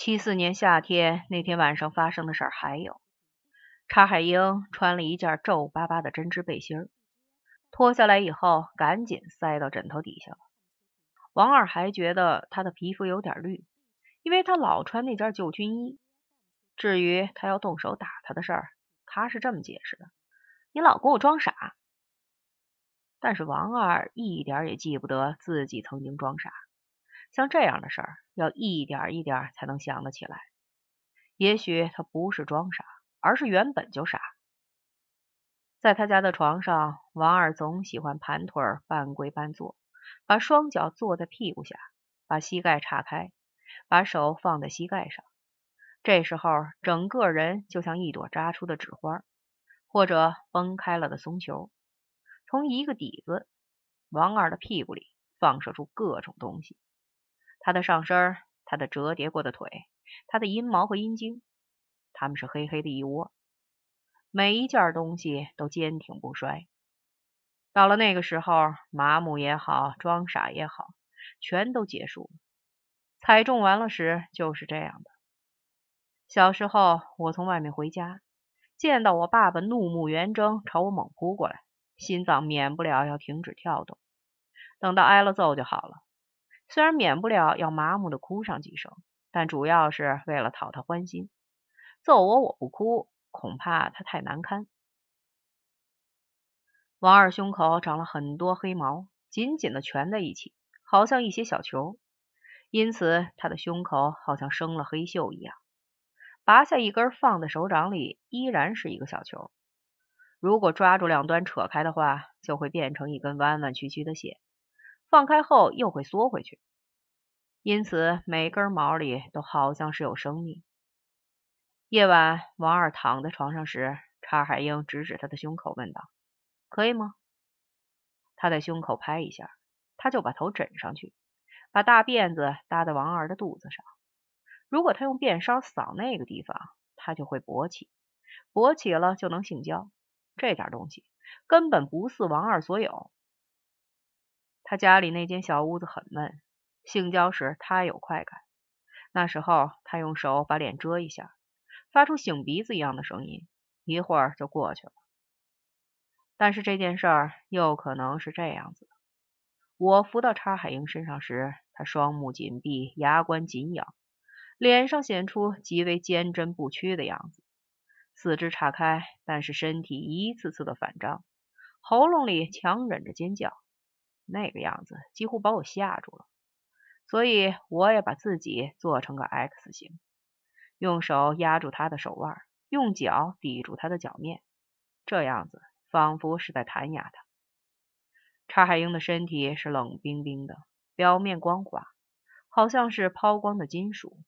七四年夏天那天晚上发生的事儿还有，查海英穿了一件皱巴巴的针织背心儿，脱下来以后赶紧塞到枕头底下了。王二还觉得她的皮肤有点绿，因为她老穿那件旧军衣。至于他要动手打她的事儿，他是这么解释的：“你老跟我装傻。”但是王二一点也记不得自己曾经装傻。像这样的事儿，要一点一点才能想得起来。也许他不是装傻，而是原本就傻。在他家的床上，王二总喜欢盘腿半跪半坐，把双脚坐在屁股下，把膝盖岔开，把手放在膝盖上。这时候，整个人就像一朵扎出的纸花，或者崩开了的松球。从一个底子，王二的屁股里放射出各种东西。他的上身，他的折叠过的腿，他的阴毛和阴茎，他们是黑黑的一窝，每一件东西都坚挺不衰。到了那个时候，麻木也好，装傻也好，全都结束了。踩中完了时就是这样的。小时候，我从外面回家，见到我爸爸怒目圆睁朝我猛扑过来，心脏免不了要停止跳动。等到挨了揍就好了。虽然免不了要麻木的哭上几声，但主要是为了讨他欢心。揍我我不哭，恐怕他太难堪。王二胸口长了很多黑毛，紧紧的蜷在一起，好像一些小球，因此他的胸口好像生了黑锈一样。拔下一根放在手掌里，依然是一个小球。如果抓住两端扯开的话，就会变成一根弯弯曲曲的线。放开后又会缩回去，因此每根毛里都好像是有生命。夜晚，王二躺在床上时，查海英指指他的胸口，问道：“可以吗？”他在胸口拍一下，他就把头枕上去，把大辫子搭在王二的肚子上。如果他用便梢扫那个地方，他就会勃起，勃起了就能性交。这点东西根本不似王二所有。他家里那间小屋子很闷，性交时他有快感。那时候他用手把脸遮一下，发出擤鼻子一样的声音，一会儿就过去了。但是这件事儿又可能是这样子的：我扶到查海英身上时，他双目紧闭，牙关紧咬，脸上显出极为坚贞不屈的样子，四肢岔开，但是身体一次次的反张，喉咙里强忍着尖叫。那个样子几乎把我吓住了，所以我也把自己做成个 X 型，用手压住他的手腕，用脚抵住他的脚面，这样子仿佛是在弹压他。查海英的身体是冷冰冰的，表面光滑，好像是抛光的金属。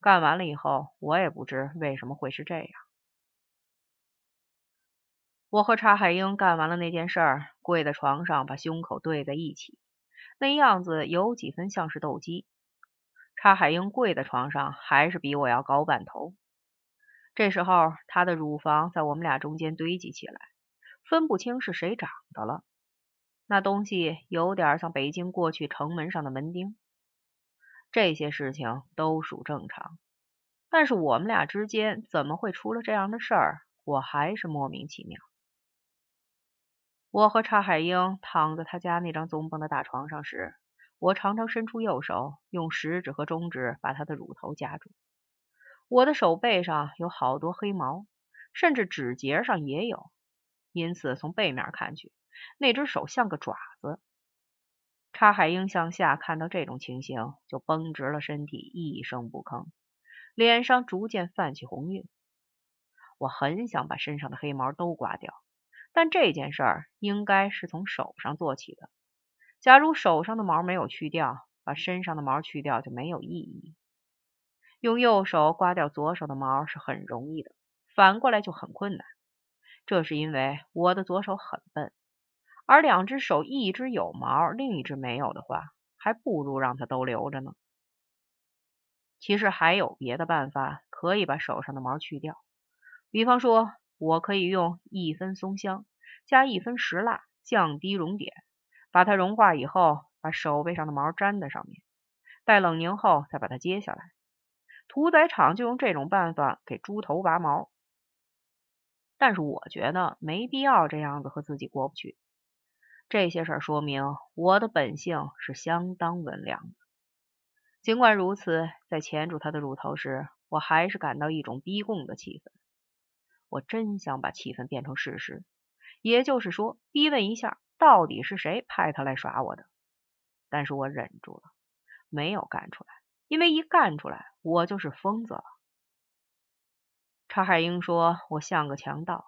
干完了以后，我也不知为什么会是这样。我和查海英干完了那件事儿，跪在床上，把胸口对在一起，那样子有几分像是斗鸡。查海英跪在床上，还是比我要高半头。这时候，她的乳房在我们俩中间堆积起来，分不清是谁长的了。那东西有点像北京过去城门上的门钉。这些事情都属正常，但是我们俩之间怎么会出了这样的事儿，我还是莫名其妙。我和查海英躺在他家那张棕绷的大床上时，我常常伸出右手，用食指和中指把他的乳头夹住。我的手背上有好多黑毛，甚至指节上也有，因此从背面看去，那只手像个爪子。查海英向下看到这种情形，就绷直了身体，一声不吭，脸上逐渐泛起红晕。我很想把身上的黑毛都刮掉。但这件事儿应该是从手上做起的。假如手上的毛没有去掉，把身上的毛去掉就没有意义。用右手刮掉左手的毛是很容易的，反过来就很困难。这是因为我的左手很笨，而两只手一只有毛，另一只没有的话，还不如让它都留着呢。其实还有别的办法可以把手上的毛去掉，比方说。我可以用一分松香加一分石蜡降低熔点，把它融化以后，把手背上的毛粘在上面，待冷凝后再把它揭下来。屠宰场就用这种办法给猪头拔毛。但是我觉得没必要这样子和自己过不去。这些事儿说明我的本性是相当温良的。尽管如此，在钳住他的乳头时，我还是感到一种逼供的气氛。我真想把气氛变成事实，也就是说，逼问一下，到底是谁派他来耍我的？但是我忍住了，没有干出来，因为一干出来，我就是疯子了。查海英说我像个强盗，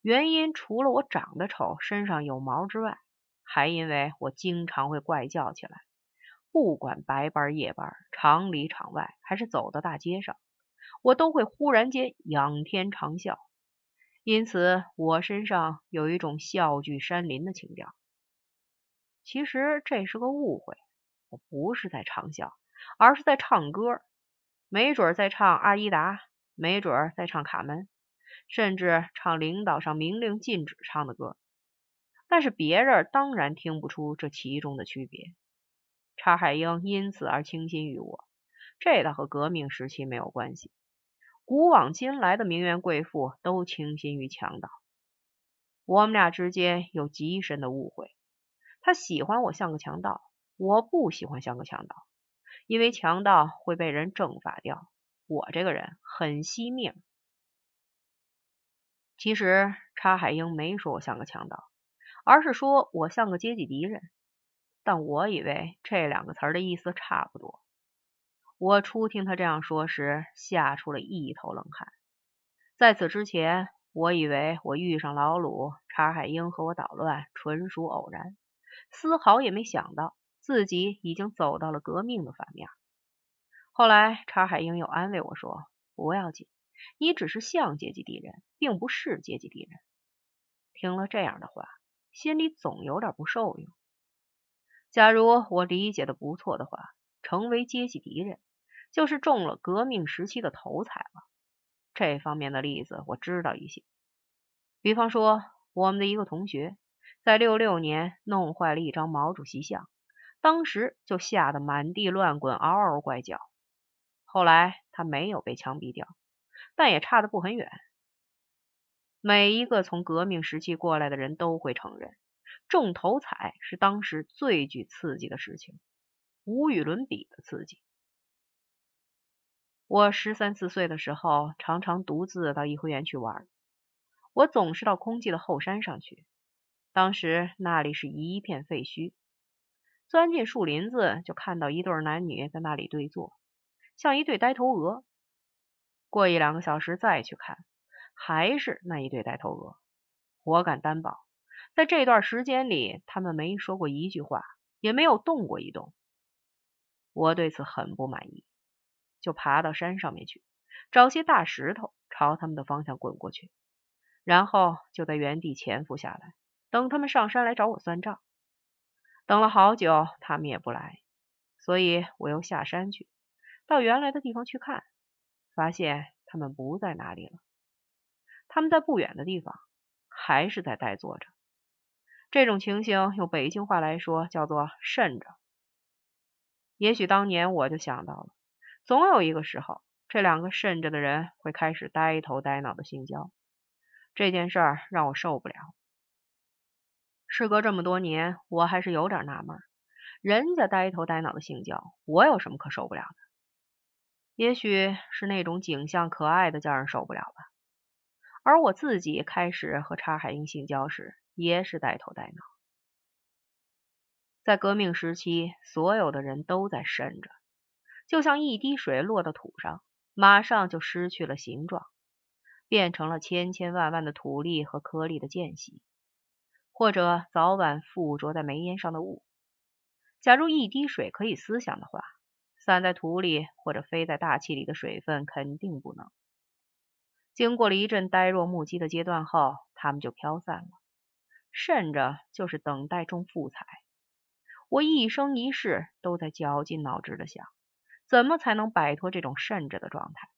原因除了我长得丑、身上有毛之外，还因为我经常会怪叫起来。不管白班夜班，厂里厂外，还是走到大街上，我都会忽然间仰天长啸。因此，我身上有一种笑聚山林的情调。其实这是个误会，我不是在长啸，而是在唱歌。没准在唱《阿依达》，没准在唱《卡门》，甚至唱领导上明令禁止唱的歌。但是别人当然听不出这其中的区别。查海英因此而倾心于我，这倒和革命时期没有关系。古往今来的名媛贵妇都倾心于强盗，我们俩之间有极深的误会。他喜欢我像个强盗，我不喜欢像个强盗，因为强盗会被人正法掉，我这个人很惜命。其实查海英没说我像个强盗，而是说我像个阶级敌人。但我以为这两个词儿的意思差不多。我初听他这样说时，吓出了一头冷汗。在此之前，我以为我遇上老鲁、查海英和我捣乱纯属偶然，丝毫也没想到自己已经走到了革命的反面。后来，查海英又安慰我说：“不要紧，你只是像阶级敌人，并不是阶级敌人。”听了这样的话，心里总有点不受用。假如我理解的不错的话，成为阶级敌人就是中了革命时期的头彩了。这方面的例子我知道一些，比方说我们的一个同学在六六年弄坏了一张毛主席像，当时就吓得满地乱滚，嗷嗷怪叫。后来他没有被枪毙掉，但也差得不很远。每一个从革命时期过来的人都会承认。中头彩是当时最具刺激的事情，无与伦比的刺激。我十三四岁的时候，常常独自到颐和园去玩。我总是到空寂的后山上去，当时那里是一片废墟。钻进树林子，就看到一对男女在那里对坐，像一对呆头鹅。过一两个小时再去看，还是那一对呆头鹅。我敢担保。在这段时间里，他们没说过一句话，也没有动过一动。我对此很不满意，就爬到山上面去，找些大石头朝他们的方向滚过去，然后就在原地潜伏下来，等他们上山来找我算账。等了好久，他们也不来，所以我又下山去，到原来的地方去看，发现他们不在那里了。他们在不远的地方，还是在呆坐着。这种情形用北京话来说叫做“慎着”。也许当年我就想到了，总有一个时候，这两个慎着的人会开始呆头呆脑的性交。这件事儿让我受不了。事隔这么多年，我还是有点纳闷：人家呆头呆脑的性交，我有什么可受不了的？也许是那种景象可爱的叫人受不了吧。而我自己开始和查海英性交时，也是呆头呆脑。在革命时期，所有的人都在渗着，就像一滴水落到土上，马上就失去了形状，变成了千千万万的土粒和颗粒的间隙，或者早晚附着在煤烟上的雾。假如一滴水可以思想的话，散在土里或者飞在大气里的水分肯定不能。经过了一阵呆若木鸡的阶段后，它们就飘散了。甚至就是等待中复彩。我一生一世都在绞尽脑汁的想，怎么才能摆脱这种甚着的状态。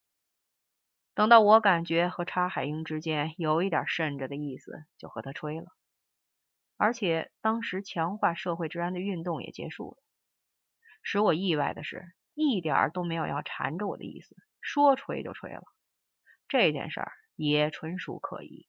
等到我感觉和查海英之间有一点甚着的意思，就和他吹了。而且当时强化社会治安的运动也结束了。使我意外的是，一点都没有要缠着我的意思，说吹就吹了。这件事儿也纯属可疑。